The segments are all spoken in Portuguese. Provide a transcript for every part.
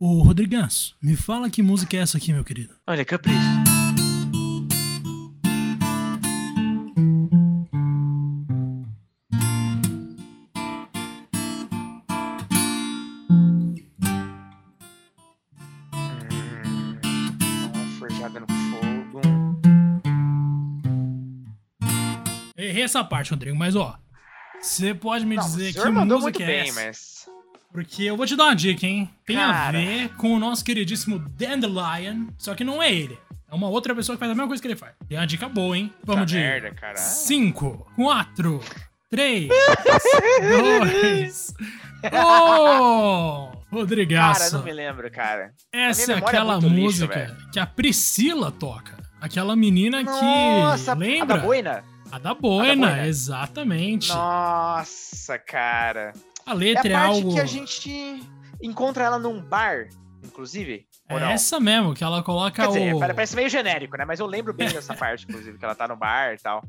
Ô, Rodriganço, me fala que música é essa aqui, meu querido. Olha, capricho. Hum, Forjada no fogo. Errei essa parte, Rodrigo, mas ó. Você pode me Não, dizer o que mandou música muito é bem, essa? mas. Porque eu vou te dar uma dica, hein? Tem a Cara. ver com o nosso queridíssimo Dandelion, só que não é ele. É uma outra pessoa que faz a mesma coisa que ele faz. Tem uma dica boa, hein? Vamos de merda, cara. 5, 4, 3, 2, 1. Rodrigaço. Cara, não me lembro, cara. Essa é é aquela lixo, música velho. que a Priscila toca. Aquela menina Nossa, que. Lembra? a da boina? A da Boina, Boina. exatamente. Nossa, cara. A É a letra é, algo. que a gente encontra ela num bar, inclusive. É essa mesmo, que ela coloca Quer o. dizer, pare- parece meio genérico, né? Mas eu lembro bem dessa parte, inclusive, que ela tá no bar e tal.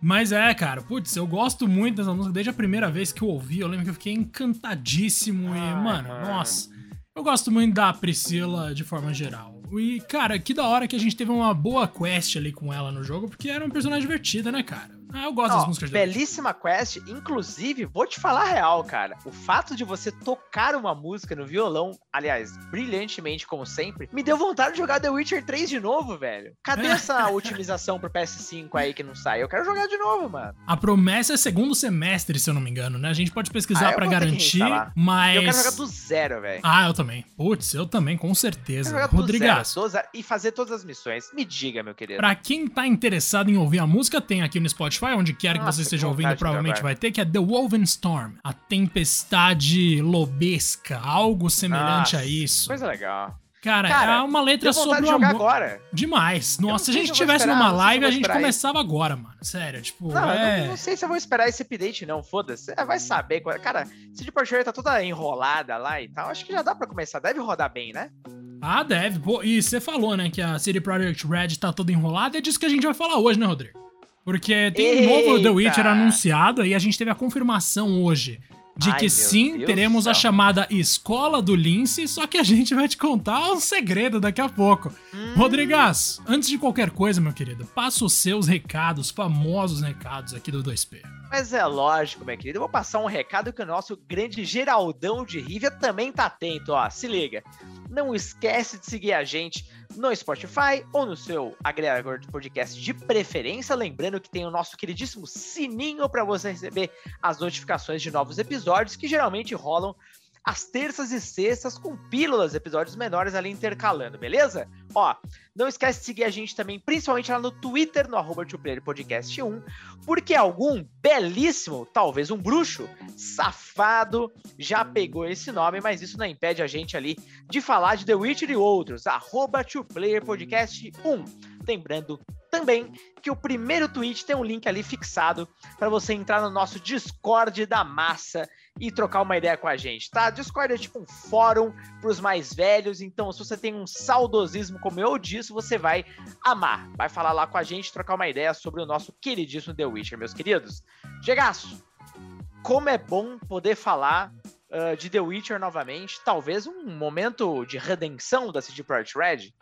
Mas é, cara, putz, eu gosto muito dessa música desde a primeira vez que eu ouvi. Eu lembro que eu fiquei encantadíssimo e, Ai, mano, mano. nossa. Eu gosto muito da Priscila de forma geral. E, cara, que da hora que a gente teve uma boa quest ali com ela no jogo, porque era uma personagem divertida, né, cara? Ah, eu gosto das Ó, músicas dela. belíssima quest. Inclusive, vou te falar a real, cara. O fato de você tocar uma música no violão, aliás, brilhantemente, como sempre, me deu vontade de jogar The Witcher 3 de novo, velho. Cadê essa otimização pro PS5 aí que não sai? Eu quero jogar de novo, mano. A promessa é segundo semestre, se eu não me engano, né? A gente pode pesquisar Ah, eu que garantir, instalar. mas. Eu quero jogar do zero, velho. Ah, eu também. Putz, eu também, com certeza. do Rodrigaço, zero, do zero e fazer todas as missões. Me diga, meu querido. Pra quem tá interessado em ouvir a música, tem aqui no Spotify, onde quer que Nossa, você que esteja vontade ouvindo, provavelmente vai ter, que é The Woven Storm, a tempestade lobesca, algo semelhante Nossa, a isso. Coisa legal. Cara, Cara, é uma letra sobre o amor. agora. Demais. Nossa, se a gente se eu vou tivesse esperar, numa live, a gente começava agora, mano. Sério, tipo, Não, eu é... não, não sei se eu vou esperar esse update, não. Foda-se. Vai saber. Cara, CD Projekt tá toda enrolada lá e tal. Acho que já dá pra começar. Deve rodar bem, né? Ah, deve. Pô, e você falou, né, que a CD Projekt Red tá toda enrolada, é disso que a gente vai falar hoje, né, Rodrigo? Porque tem um novo The Eita! Witcher anunciado e a gente teve a confirmação hoje de Ai, que sim, Deus teremos do a chamada Escola do Lince, só que a gente vai te contar um segredo daqui a pouco. Hum. Rodrigas, antes de qualquer coisa, meu querido, passa os seus recados, famosos recados aqui do 2P. Mas é lógico, meu querido. Eu vou passar um recado que o nosso grande Geraldão de Rivia também tá atento, ó. Se liga. Não esquece de seguir a gente no Spotify ou no seu agregador de podcast de preferência. Lembrando que tem o nosso queridíssimo sininho para você receber as notificações de novos episódios que geralmente rolam às terças e sextas com pílulas, episódios menores ali intercalando, beleza? Ó, não esquece de seguir a gente também, principalmente lá no Twitter, no arroba Podcast 1, porque algum belíssimo, talvez um bruxo, safado, já pegou esse nome, mas isso não impede a gente ali de falar de The Witcher e outros, arroba Podcast 1. Lembrando também que o primeiro tweet tem um link ali fixado para você entrar no nosso Discord da massa e trocar uma ideia com a gente, tá? Discord é tipo um fórum para os mais velhos, então se você tem um saudosismo como eu disse, você vai amar. Vai falar lá com a gente, trocar uma ideia sobre o nosso queridíssimo The Witcher, meus queridos. Chegaço, como é bom poder falar ah, de The Witcher novamente, talvez um momento de redenção da CD Projekt Red.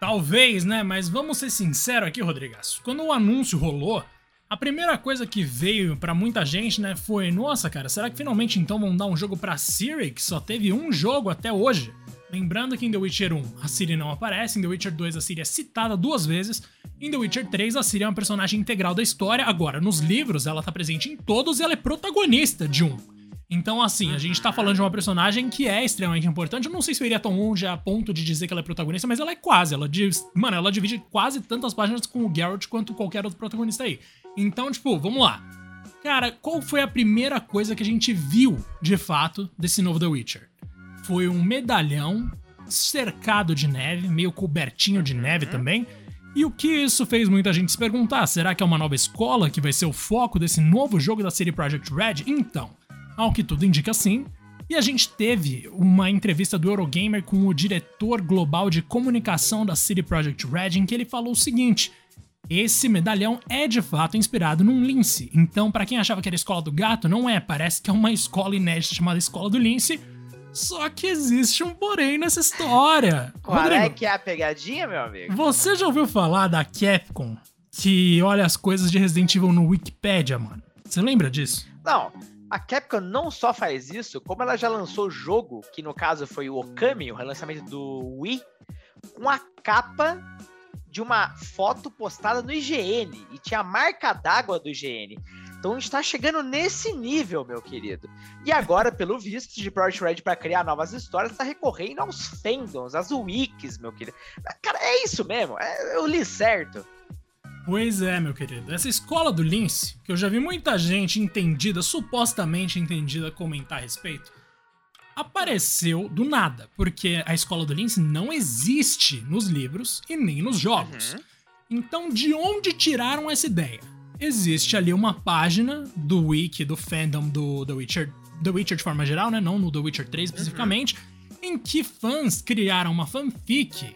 Talvez, né? Mas vamos ser sinceros aqui, Rodrigaço. Quando o anúncio rolou, a primeira coisa que veio pra muita gente, né, foi: nossa, cara, será que finalmente então vão dar um jogo pra Siri, que só teve um jogo até hoje? Lembrando que em The Witcher 1 a Ciri não aparece, em The Witcher 2 a Ciri é citada duas vezes, em The Witcher 3 a Ciri é uma personagem integral da história, agora nos livros ela tá presente em todos e ela é protagonista de um. Então, assim, a gente tá falando de uma personagem que é extremamente importante. Eu não sei se eu iria tão longe a ponto de dizer que ela é protagonista, mas ela é quase. Ela diz, mano, ela divide quase tantas páginas com o Geralt quanto qualquer outro protagonista aí. Então, tipo, vamos lá. Cara, qual foi a primeira coisa que a gente viu, de fato, desse novo The Witcher? Foi um medalhão cercado de neve, meio cobertinho de neve também. E o que isso fez muita gente se perguntar? Será que é uma nova escola que vai ser o foco desse novo jogo da CD Projekt Red? Então, ao que tudo indica sim. E a gente teve uma entrevista do Eurogamer com o diretor global de comunicação da CD Projekt Red em que ele falou o seguinte: esse medalhão é de fato inspirado num lince. Então, pra quem achava que era a escola do gato, não é. Parece que é uma escola inédita chamada Escola do Lince. Só que existe um porém nessa história. Qual é Rodrigo, é que é a pegadinha, meu amigo? Você já ouviu falar da Capcom que olha as coisas de Resident Evil no Wikipedia, mano? Você lembra disso? Não. A Capcom não só faz isso, como ela já lançou o jogo, que no caso foi o Okami, o relançamento do Wii, com a capa de uma foto postada no IGN e tinha a marca d'água do IGN. Então a gente tá chegando nesse nível, meu querido. E agora, pelo visto, de Project Red para criar novas histórias, tá recorrendo aos fandoms, às wikis, meu querido. Cara, é isso mesmo. É, eu li certo. Pois é, meu querido. Essa escola do Lince, que eu já vi muita gente entendida, supostamente entendida, comentar a respeito, apareceu do nada, porque a escola do Lince não existe nos livros e nem nos jogos. Uhum. Então, de onde tiraram essa ideia? Existe ali uma página do wiki, do fandom do The Witcher, The Witcher de forma geral, né? Não no The Witcher 3 especificamente, uhum. em que fãs criaram uma fanfic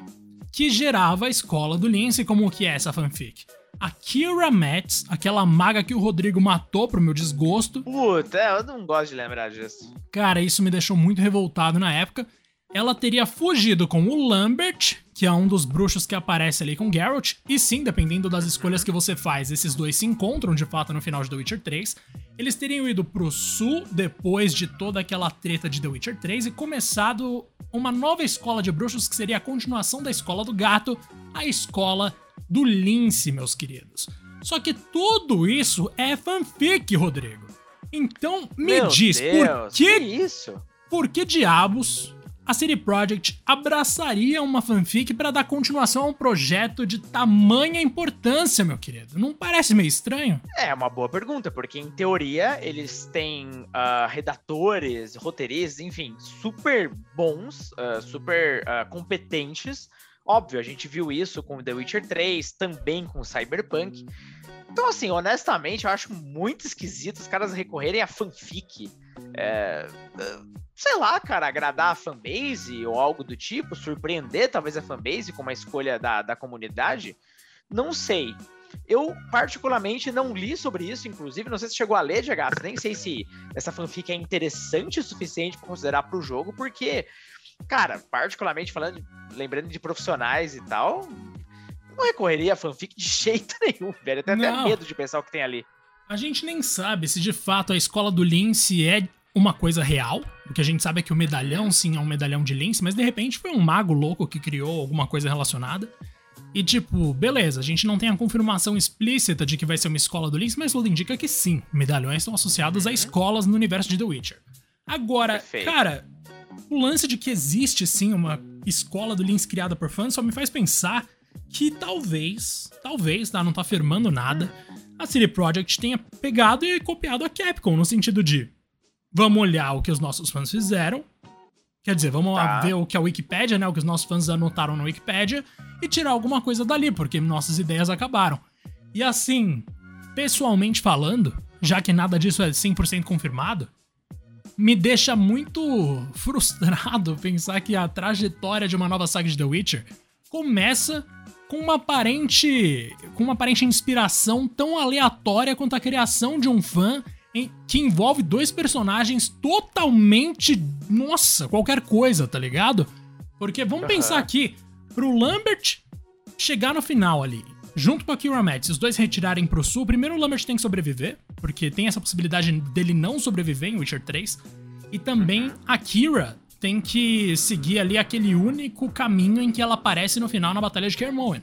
que gerava a escola do Lince. Como que é essa fanfic? A Kira Metz, aquela maga que o Rodrigo matou pro meu desgosto. Puta, é, eu não gosto de lembrar disso. Cara, isso me deixou muito revoltado na época. Ela teria fugido com o Lambert, que é um dos bruxos que aparece ali com Geralt, e sim, dependendo das escolhas que você faz, esses dois se encontram de fato no final de The Witcher 3. Eles teriam ido pro sul depois de toda aquela treta de The Witcher 3 e começado uma nova escola de bruxos que seria a continuação da escola do gato, a escola do Lince, meus queridos. Só que tudo isso é fanfic, Rodrigo. Então me Meu diz, Deus, por que, que isso? Por que diabos a City Project abraçaria uma fanfic para dar continuação a um projeto de tamanha importância, meu querido? Não parece meio estranho? É uma boa pergunta, porque em teoria eles têm uh, redatores, roteiristas, enfim, super bons, uh, super uh, competentes Óbvio, a gente viu isso com The Witcher 3, também com Cyberpunk. Então, assim, honestamente, eu acho muito esquisito os caras recorrerem a fanfic. É, sei lá, cara, agradar a fanbase ou algo do tipo, surpreender talvez a fanbase com uma escolha da, da comunidade. Não sei. Eu, particularmente, não li sobre isso, inclusive, não sei se chegou a ler, Jagato, nem sei se essa fanfic é interessante o suficiente para considerar para o jogo, porque cara, particularmente falando, lembrando de profissionais e tal, não recorreria a fanfic de jeito nenhum, velho. Até até medo de pensar o que tem ali. A gente nem sabe se de fato a escola do Lince é uma coisa real. O que a gente sabe é que o medalhão, sim, é um medalhão de Lince, mas de repente foi um mago louco que criou alguma coisa relacionada. E tipo, beleza, a gente não tem a confirmação explícita de que vai ser uma escola do Lince, mas tudo indica que sim, medalhões estão associados a uhum. escolas no universo de The Witcher. Agora, Perfeito. cara, o lance de que existe sim uma escola do Links criada por fãs só me faz pensar que talvez, talvez, tá? Não tá afirmando nada, a CD Projekt tenha pegado e copiado a Capcom, no sentido de vamos olhar o que os nossos fãs fizeram, quer dizer, vamos tá. ver o que a Wikipedia, né? O que os nossos fãs anotaram na Wikipedia e tirar alguma coisa dali, porque nossas ideias acabaram. E assim, pessoalmente falando, já que nada disso é 100% confirmado, me deixa muito frustrado pensar que a trajetória de uma nova saga de The Witcher começa com uma aparente com uma aparente inspiração tão aleatória quanto a criação de um fã em, que envolve dois personagens totalmente, nossa, qualquer coisa, tá ligado? Porque vamos uhum. pensar aqui, pro Lambert chegar no final ali junto com a Kira Metz, os dois retirarem pro sul, primeiro o Lambert tem que sobreviver, porque tem essa possibilidade dele não sobreviver em Witcher 3. E também uhum. a Kira tem que seguir ali aquele único caminho em que ela aparece no final na Batalha de Kermoen.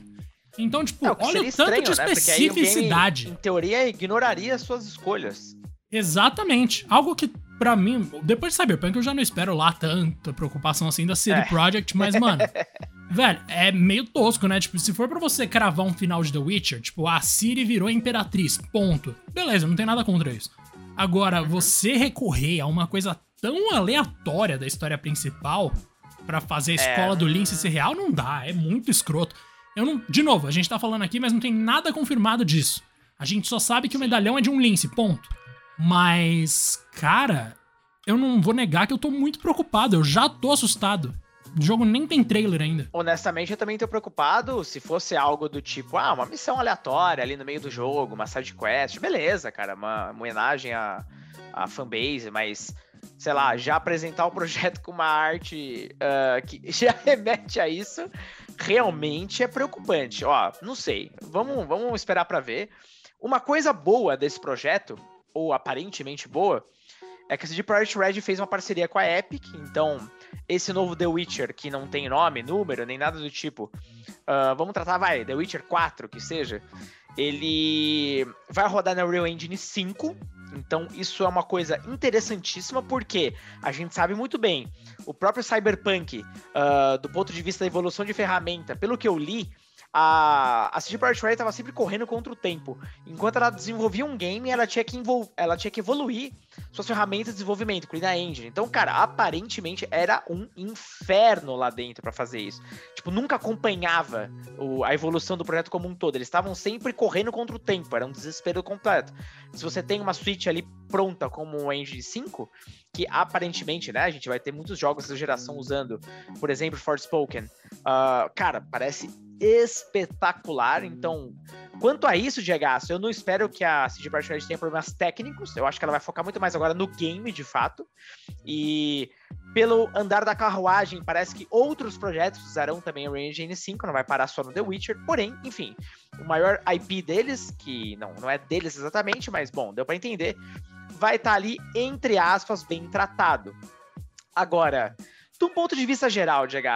Então, tipo, é, olha o tanto de né? especificidade. Game, em teoria, ignoraria suas escolhas. Exatamente. Algo que, para mim, depois de Cyberpunk, eu já não espero lá tanta preocupação assim da CD é. Projekt, mas, mano, Velho, é meio tosco, né? Tipo, se for para você cravar um final de The Witcher, tipo, a Ciri virou imperatriz, ponto. Beleza, não tem nada contra isso. Agora, você recorrer a uma coisa tão aleatória da história principal para fazer a é. escola é. do Lince ser real, não dá, é muito escroto. Eu não, de novo, a gente tá falando aqui, mas não tem nada confirmado disso. A gente só sabe que o medalhão é de um lince, ponto. Mas, cara, eu não vou negar que eu tô muito preocupado, eu já tô assustado. O jogo nem tem trailer ainda. Honestamente, eu também tô preocupado se fosse algo do tipo, ah, uma missão aleatória ali no meio do jogo, uma side quest, beleza, cara, uma, homenagem à, à fanbase, mas sei lá, já apresentar o projeto com uma arte uh, que já remete a isso, realmente é preocupante. Ó, não sei. Vamos, vamos esperar para ver. Uma coisa boa desse projeto, ou aparentemente boa, é que a CD Projekt Red fez uma parceria com a Epic, então esse novo The Witcher, que não tem nome, número, nem nada do tipo, uh, vamos tratar, vai, The Witcher 4, que seja, ele vai rodar na Real Engine 5, então isso é uma coisa interessantíssima, porque a gente sabe muito bem, o próprio Cyberpunk, uh, do ponto de vista da evolução de ferramenta, pelo que eu li, a, a CD Projekt Red estava sempre correndo contra o tempo. Enquanto ela desenvolvia um game, ela tinha que, ela tinha que evoluir suas ferramentas de desenvolvimento, incluindo a engine. Então, cara, aparentemente era um inferno lá dentro para fazer isso. Tipo, nunca acompanhava o, a evolução do projeto como um todo. Eles estavam sempre correndo contra o tempo, era um desespero completo. Se você tem uma Switch ali pronta como o Engine 5, que aparentemente, né, a gente vai ter muitos jogos dessa geração usando, por exemplo, Forspoken. Uh, cara, parece espetacular. Então, quanto a isso, Diego, eu não espero que a CD Projekt Red tenha problemas técnicos. Eu acho que ela vai focar muito mais agora no game, de fato. E pelo andar da carruagem, parece que outros projetos usarão também o Engine 5, não vai parar só no The Witcher. Porém, enfim, o maior IP deles, que não, não é deles exatamente, mas bom, deu para entender, vai estar tá ali, entre aspas, bem tratado. Agora, de um ponto de vista geral, Diego,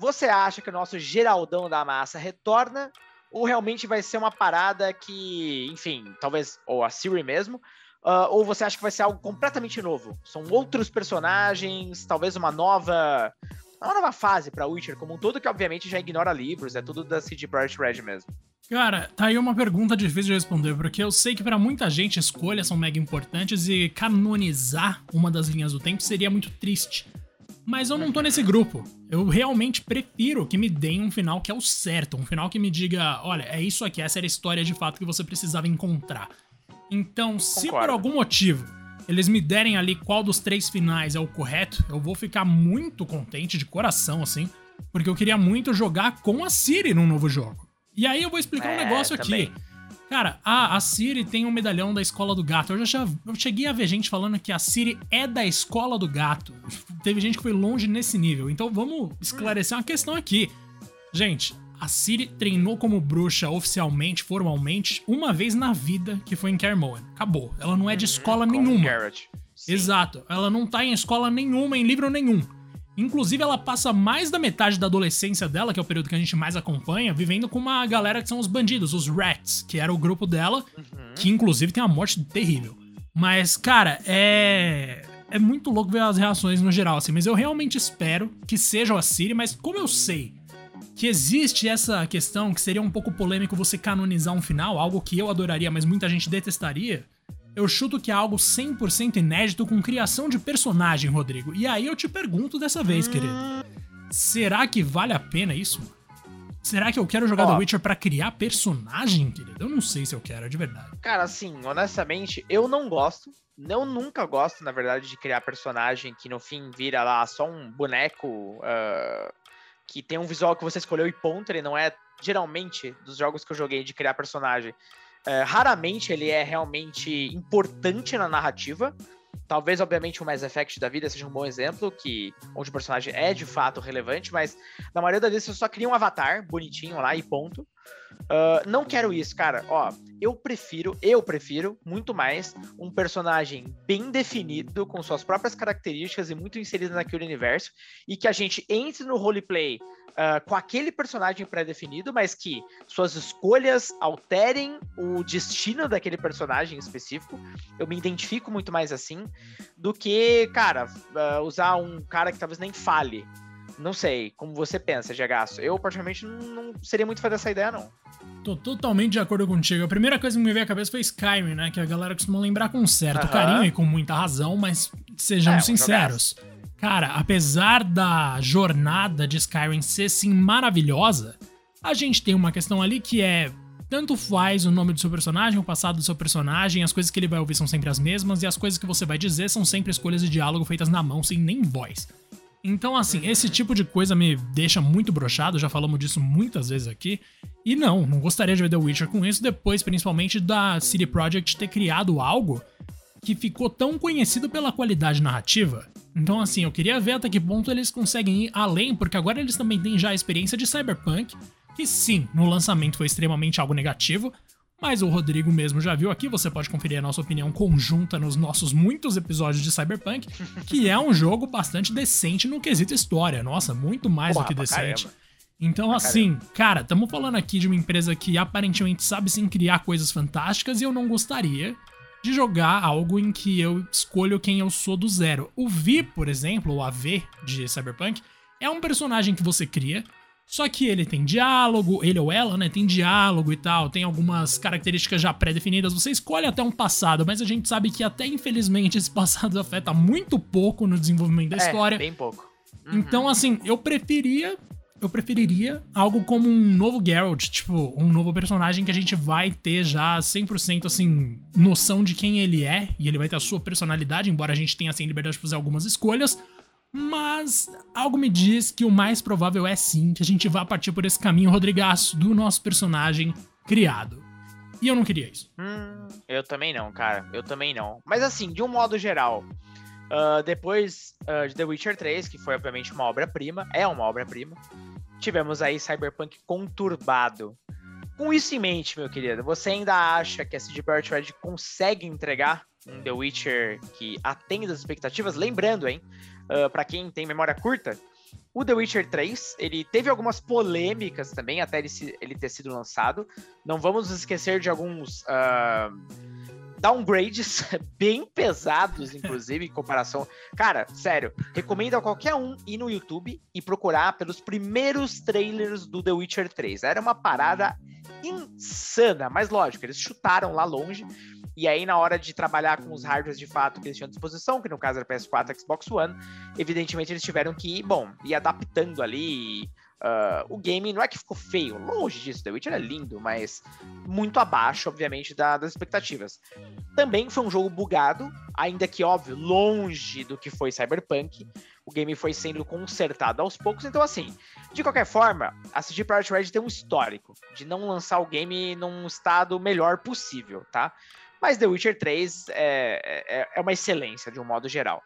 você acha que o nosso Geraldão da Massa retorna? Ou realmente vai ser uma parada que, enfim, talvez, ou a Siri mesmo, uh, ou você acha que vai ser algo completamente novo? São outros personagens, talvez uma nova uma nova fase para Witcher como um todo, que obviamente já ignora livros, é tudo da CD Projekt Red mesmo. Cara, tá aí uma pergunta difícil de responder, porque eu sei que para muita gente escolhas são mega importantes e canonizar uma das linhas do tempo seria muito triste. Mas eu não tô nesse grupo. Eu realmente prefiro que me deem um final que é o certo, um final que me diga, olha, é isso aqui, essa era a história de fato que você precisava encontrar. Então, se por algum motivo eles me derem ali qual dos três finais é o correto, eu vou ficar muito contente de coração, assim, porque eu queria muito jogar com a Siri num novo jogo. E aí eu vou explicar é, um negócio também. aqui. Cara, a, a Siri tem um medalhão da escola do gato. Eu já, eu cheguei a ver gente falando que a Siri é da escola do gato. Teve gente que foi longe nesse nível. Então vamos esclarecer uma questão aqui. Gente, a Siri treinou como bruxa oficialmente, formalmente, uma vez na vida, que foi em Kermoan. Acabou. Ela não é de uhum, escola nenhuma. Exato. Ela não tá em escola nenhuma, em livro nenhum. Inclusive, ela passa mais da metade da adolescência dela, que é o período que a gente mais acompanha, vivendo com uma galera que são os bandidos, os Rats, que era o grupo dela, uhum. que inclusive tem uma morte terrível. Mas, cara, é. É muito louco ver as reações no geral, assim, mas eu realmente espero que seja a Siri, mas como eu sei que existe essa questão que seria um pouco polêmico você canonizar um final, algo que eu adoraria, mas muita gente detestaria, eu chuto que é algo 100% inédito com criação de personagem, Rodrigo. E aí eu te pergunto dessa vez, querido. Será que vale a pena isso? Será que eu quero jogar Ó, The Witcher para criar personagem, querido? Eu não sei se eu quero, de verdade. Cara, assim, honestamente, eu não gosto. Eu nunca gosto, na verdade, de criar personagem que no fim vira lá só um boneco uh, que tem um visual que você escolheu e ponto. Ele não é, geralmente, dos jogos que eu joguei de criar personagem. É, raramente ele é realmente importante na narrativa. Talvez, obviamente, o Mass Effect da vida seja um bom exemplo, que onde o personagem é de fato relevante, mas na maioria das vezes você só cria um avatar bonitinho lá e ponto. Uh, não quero isso, cara. Ó, eu prefiro, eu prefiro muito mais um personagem bem definido, com suas próprias características e muito inserido naquele universo, e que a gente entre no roleplay uh, com aquele personagem pré-definido, mas que suas escolhas alterem o destino daquele personagem específico. Eu me identifico muito mais assim do que, cara, uh, usar um cara que talvez nem fale. Não sei, como você pensa, Jagaço. Eu, particularmente, não seria muito fã dessa ideia, não. Tô totalmente de acordo contigo. A primeira coisa que me veio à cabeça foi Skyrim, né? Que a galera costuma lembrar com certo carinho e com muita razão, mas sejamos é, sinceros. Cara, apesar da jornada de Skyrim ser sim maravilhosa, a gente tem uma questão ali que é tanto faz o nome do seu personagem, o passado do seu personagem, as coisas que ele vai ouvir são sempre as mesmas, e as coisas que você vai dizer são sempre escolhas de diálogo feitas na mão, sem nem voz. Então, assim, esse tipo de coisa me deixa muito brochado, já falamos disso muitas vezes aqui. E não, não gostaria de ver The Witcher com isso, depois, principalmente, da City Project ter criado algo que ficou tão conhecido pela qualidade narrativa. Então, assim, eu queria ver até que ponto eles conseguem ir além, porque agora eles também têm já a experiência de Cyberpunk, que sim, no lançamento foi extremamente algo negativo, mas o Rodrigo mesmo já viu aqui, você pode conferir a nossa opinião conjunta nos nossos muitos episódios de Cyberpunk, que é um jogo bastante decente no quesito história. Nossa, muito mais Porra, do que decente. Caramba. Então, assim, cara, estamos falando aqui de uma empresa que aparentemente sabe sim criar coisas fantásticas e eu não gostaria de jogar algo em que eu escolho quem eu sou do zero. O Vi, por exemplo, o AV de Cyberpunk, é um personagem que você cria, só que ele tem diálogo, ele ou ela, né, tem diálogo e tal, tem algumas características já pré-definidas. Você escolhe até um passado, mas a gente sabe que até infelizmente esse passado afeta muito pouco no desenvolvimento da é, história. bem pouco. Uhum. Então, assim, eu preferia eu preferiria algo como um novo Geralt, tipo, um novo personagem que a gente vai ter já 100% assim, noção de quem ele é, e ele vai ter a sua personalidade, embora a gente tenha assim liberdade de fazer algumas escolhas, mas algo me diz que o mais provável é sim que a gente vá partir por esse caminho, Rodrigaço, do nosso personagem criado. E eu não queria isso. Hum, eu também não, cara. Eu também não. Mas assim, de um modo geral, uh, depois uh, de The Witcher 3, que foi obviamente uma obra-prima, é uma obra-prima, tivemos aí Cyberpunk conturbado. Com isso em mente, meu querido, você ainda acha que a CD Projekt Red consegue entregar um The Witcher que atende as expectativas? Lembrando, hein, uh, ah, para quem tem memória curta, o The Witcher 3, ele teve algumas polêmicas também, até ele, se, ele ter sido lançado. Não vamos esquecer de alguns uh, downgrades bem pesados, inclusive, em comparação. Cara, sério, recomendo a qualquer um ir no YouTube e procurar pelos primeiros trailers do The Witcher 3. Era uma parada insana, mas lógico, eles chutaram lá longe. E aí, na hora de trabalhar com os hardwares de fato que eles tinham à disposição, que no caso era PS4 e Xbox One, evidentemente eles tiveram que ir, bom, ir adaptando ali. Uh, o game não é que ficou feio, longe disso, The Witcher é lindo, mas muito abaixo, obviamente, da, das expectativas. Também foi um jogo bugado, ainda que, óbvio, longe do que foi Cyberpunk. O game foi sendo consertado aos poucos, então, assim, de qualquer forma, a CG Projekt Red tem um histórico de não lançar o game num estado melhor possível, tá? Mas The Witcher 3 é, é, é uma excelência de um modo geral.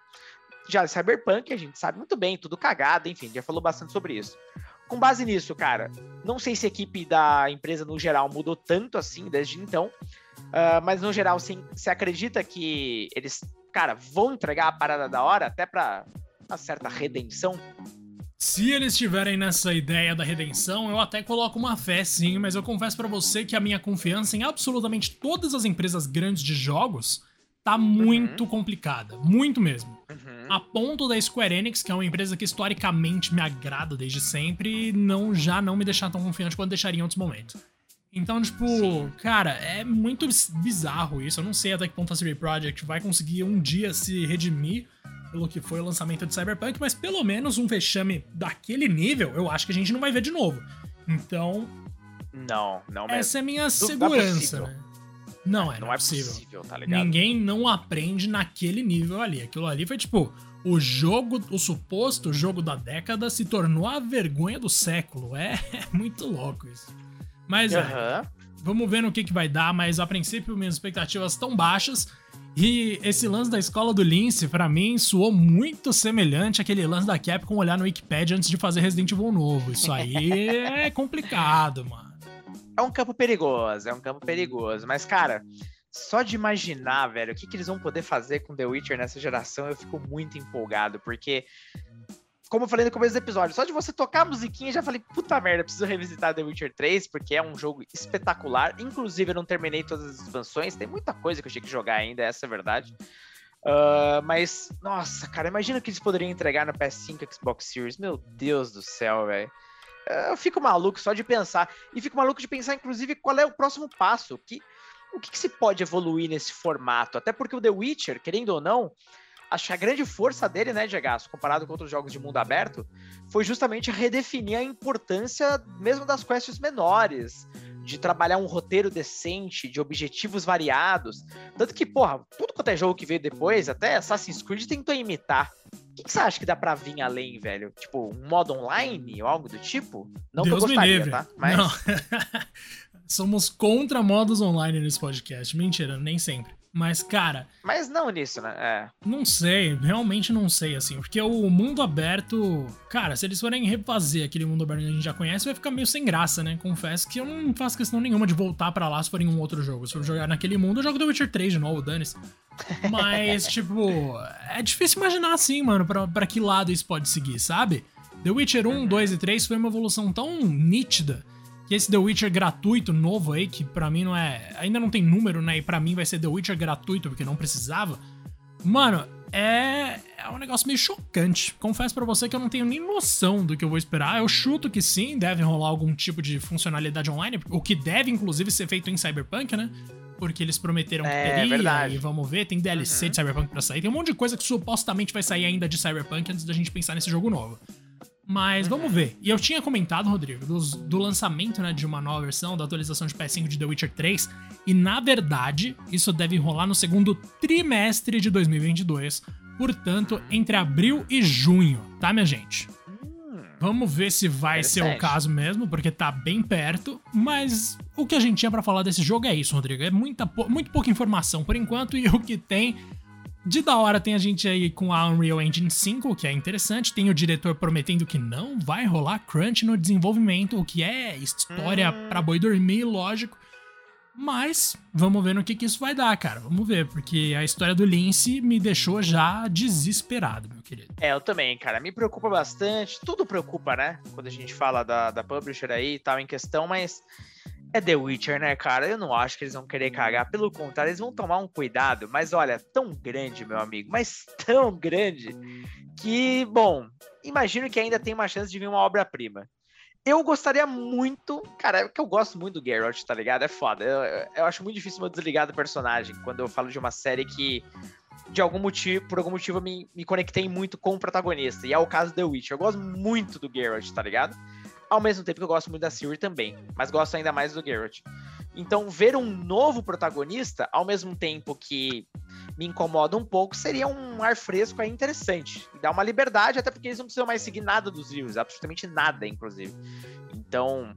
Já Cyberpunk, a gente sabe muito bem, tudo cagado, enfim, já falou bastante sobre isso. Com base nisso, cara, não sei se a equipe da empresa no geral mudou tanto assim desde então, uh, mas no geral, sim, você acredita que eles, cara, vão entregar a parada da hora até pra uma certa redenção? Se eles estiverem nessa ideia da redenção, eu até coloco uma fé sim, mas eu confesso para você que a minha confiança em absolutamente todas as empresas grandes de jogos tá muito uhum. complicada, muito mesmo. Uhum. A ponto da Square Enix, que é uma empresa que historicamente me agrada desde sempre, não já não me deixar tão confiante quanto deixaria em outros momentos. Então, tipo, Sim. cara, é muito bizarro isso. Eu não sei até que ponto a CD Projekt vai conseguir um dia se redimir pelo que foi o lançamento de Cyberpunk, mas pelo menos um vexame daquele nível eu acho que a gente não vai ver de novo. Então. Não, não mesmo. Essa é a minha segurança, não é né? Não é, não, não é possível. possível tá Ninguém não aprende naquele nível ali. Aquilo ali foi tipo. O jogo, o suposto jogo da década se tornou a vergonha do século. É, é muito louco isso. Mas uhum. é. Vamos ver no que, que vai dar, mas a princípio minhas expectativas estão baixas. E esse lance da escola do Lince, para mim, soou muito semelhante àquele lance da Capcom olhar no Wikipedia antes de fazer Resident Evil novo. Isso aí é complicado, mano. É um campo perigoso, é um campo perigoso. Mas, cara, só de imaginar, velho, o que, que eles vão poder fazer com The Witcher nessa geração, eu fico muito empolgado, porque como eu falei no começo do episódio, só de você tocar a musiquinha, já falei, puta merda, preciso revisitar The Witcher 3, porque é um jogo espetacular. Inclusive, eu não terminei todas as expansões, tem muita coisa que eu tinha que jogar ainda, essa é a verdade. Uh, mas, nossa, cara, imagina o que eles poderiam entregar no PS5 Xbox Series. Meu Deus do céu, velho. Uh, eu fico maluco só de pensar. E fico maluco de pensar, inclusive, qual é o próximo passo. Que, o que, que se pode evoluir nesse formato? Até porque o The Witcher, querendo ou não, acho que a grande força dele, né, Diego, comparado com outros jogos de mundo aberto, foi justamente redefinir a importância mesmo das quests menores, de trabalhar um roteiro decente, de objetivos variados. Tanto que, porra, tudo quanto é jogo que veio depois, até Assassin's Creed tentou imitar. O que, que você acha que dá pra vir além, velho? Tipo, um modo online ou algo do tipo? Não Deus que eu gostaria, tá? Mas... Não. Somos contra modos online nesse podcast. Mentira, nem sempre. Mas, cara. Mas não nisso, né? É. Não sei, realmente não sei, assim. Porque o mundo aberto. Cara, se eles forem refazer aquele mundo aberto que a gente já conhece, vai ficar meio sem graça, né? Confesso que eu não faço questão nenhuma de voltar para lá se for em um outro jogo. Se eu jogar naquele mundo, eu jogo The Witcher 3 de novo, dane-se. Mas, tipo, é difícil imaginar assim, mano, pra, pra que lado isso pode seguir, sabe? The Witcher 1, 2 e 3 foi uma evolução tão nítida que esse The Witcher gratuito novo aí, que para mim não é. Ainda não tem número, né? E pra mim vai ser The Witcher gratuito, porque não precisava. Mano, é. É um negócio meio chocante. Confesso para você que eu não tenho nem noção do que eu vou esperar. Eu chuto que sim, deve rolar algum tipo de funcionalidade online, o que deve inclusive ser feito em Cyberpunk, né? Porque eles prometeram É, que teria, verdade. e vamos ver, tem DLC de Cyberpunk pra sair. Tem um monte de coisa que supostamente vai sair ainda de Cyberpunk antes da gente pensar nesse jogo novo. Mas vamos ver. E eu tinha comentado, Rodrigo, dos- do lançamento né, de uma nova versão, da atualização de PS5 de The Witcher 3. E na verdade, isso deve rolar no segundo trimestre de 2022. Portanto, entre abril e junho, tá, minha gente? Vamos ver se vai ser o caso mesmo, porque tá bem perto. Mas o que a gente tinha pra falar desse jogo é isso, Rodrigo. É muita, muito pouca informação por enquanto. E o que tem de da hora tem a gente aí com a Unreal Engine 5, que é interessante. Tem o diretor prometendo que não vai rolar crunch no desenvolvimento, o que é história pra boi dormir, lógico. Mas vamos ver no que, que isso vai dar, cara. Vamos ver, porque a história do Lince me deixou já desesperado, meu querido. É, eu também, cara. Me preocupa bastante. Tudo preocupa, né? Quando a gente fala da, da publisher aí e tal em questão, mas é The Witcher, né, cara? Eu não acho que eles vão querer cagar. Pelo contrário, eles vão tomar um cuidado. Mas olha, tão grande, meu amigo, mas tão grande que, bom, imagino que ainda tem uma chance de vir uma obra-prima. Eu gostaria muito, cara, é que eu gosto muito do Geralt, tá ligado? É foda. Eu, eu- acho muito difícil eu desligar do personagem quando eu falo de uma série que de algum motivo, por algum motivo, eu me, me conectei muito com o protagonista. E é o caso do The Witcher. Eu gosto muito do Geralt, tá ligado? Ao mesmo tempo que eu gosto muito da Ciri também. Mas gosto ainda mais do Geralt. Então, ver um novo protagonista, ao mesmo tempo que me incomoda um pouco, seria um ar fresco aí interessante. Dá uma liberdade, até porque eles não precisam mais seguir nada dos livros. Absolutamente nada, inclusive. Então,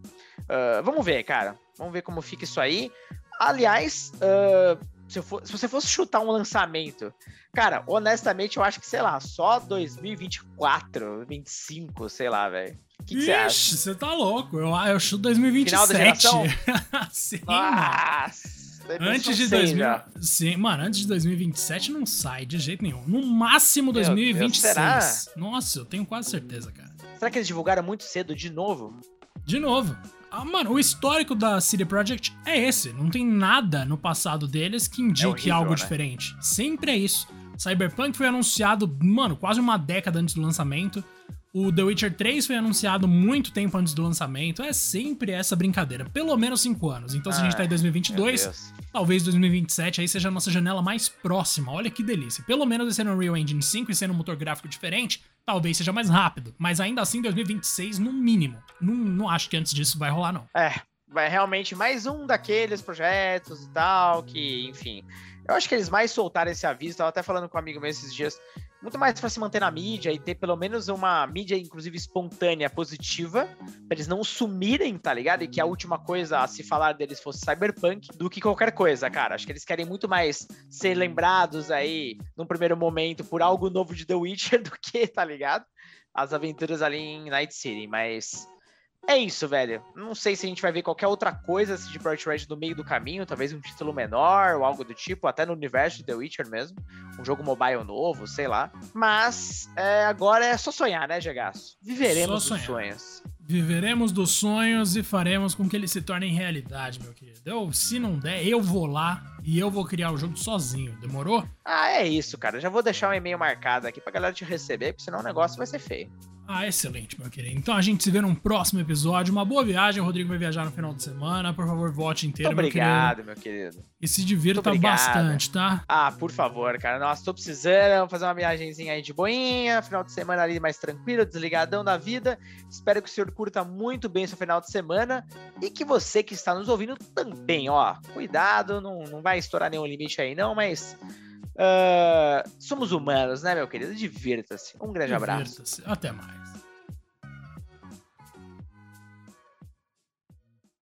ah, vamos ver, cara. Vamos ver como fica isso aí. Aliás, ah, se, for- se você fosse chutar um lançamento, cara, honestamente, eu acho que, sei lá, só 2024, 25, sei lá, velho. Que você acha? Ixi, você tá louco. Eu, eu chuto 2027. Final da geração? Sim. Nossa! Antes de 2000. Sim, mano, antes de 2027 não sai de jeito nenhum. No máximo Meu Deus, 2026. será? Nossa, eu tenho quase certeza, cara. Será que eles divulgaram muito cedo de novo? De novo. Ah, mano, o histórico da CD Projekt é esse. Não tem nada no passado deles que indique horrível, algo né? diferente. Sempre é isso. Cyberpunk foi anunciado, mano, quase uma década antes do lançamento. O The Witcher 3 foi anunciado muito tempo antes do lançamento. É sempre essa brincadeira. Pelo menos 5 anos. Então, se a gente tá em Meu 2022, Deus. talvez 2027 aí seja a nossa janela mais próxima. Olha que delícia. Pelo menos sendo Unreal Engine 5 e sendo um motor gráfico diferente, talvez seja mais rápido. Mas ainda assim, 2026 no mínimo. Não, não acho que antes disso vai rolar, não. É, vai realmente mais um daqueles projetos e tal, que, enfim. Eu acho que eles mais soltaram esse aviso, tava até falando com um amigo meu esses dias, muito mais pra se manter na mídia e ter pelo menos uma mídia, inclusive, espontânea, positiva, pra eles não sumirem, tá ligado? E que a última coisa a se falar deles fosse Cyberpunk, do que qualquer coisa, cara. Acho que eles querem muito mais ser lembrados aí, num primeiro momento, por algo novo de The Witcher do que, tá ligado? As aventuras ali em Night City, mas. É isso, velho. Não sei se a gente vai ver qualquer outra coisa assim, de Project Red no meio do caminho, talvez um título menor ou algo do tipo, até no universo de The Witcher mesmo. Um jogo mobile novo, sei lá. Mas é, agora é só sonhar, né, Gegaço? Viveremos Só os sonhar. sonhos. Viveremos dos sonhos e faremos com que eles se tornem realidade, meu querido. Eu, se não der, eu vou lá e eu vou criar o jogo sozinho. Demorou? Ah, é isso, cara. Já vou deixar um e-mail marcado aqui pra galera te receber, porque senão o negócio vai ser feio. Ah, excelente, meu querido. Então a gente se vê num próximo episódio. Uma boa viagem. O Rodrigo vai viajar no final de semana. Por favor, volte inteiro, Muito meu querido. obrigado, meu querido. E se divirta obrigado. bastante, tá? Ah, por favor, cara. Nossa, tô precisando. Fazer uma viagenzinha aí de boinha. Final de semana ali mais tranquilo, desligadão da vida. Espero que o senhor curta muito bem seu final de semana. E que você que está nos ouvindo também, ó. Cuidado, não, não vai estourar nenhum limite aí, não, mas. Ah, somos humanos, né, meu querido? Divirta-se. Um grande abraço. Divirta-se. Até mais.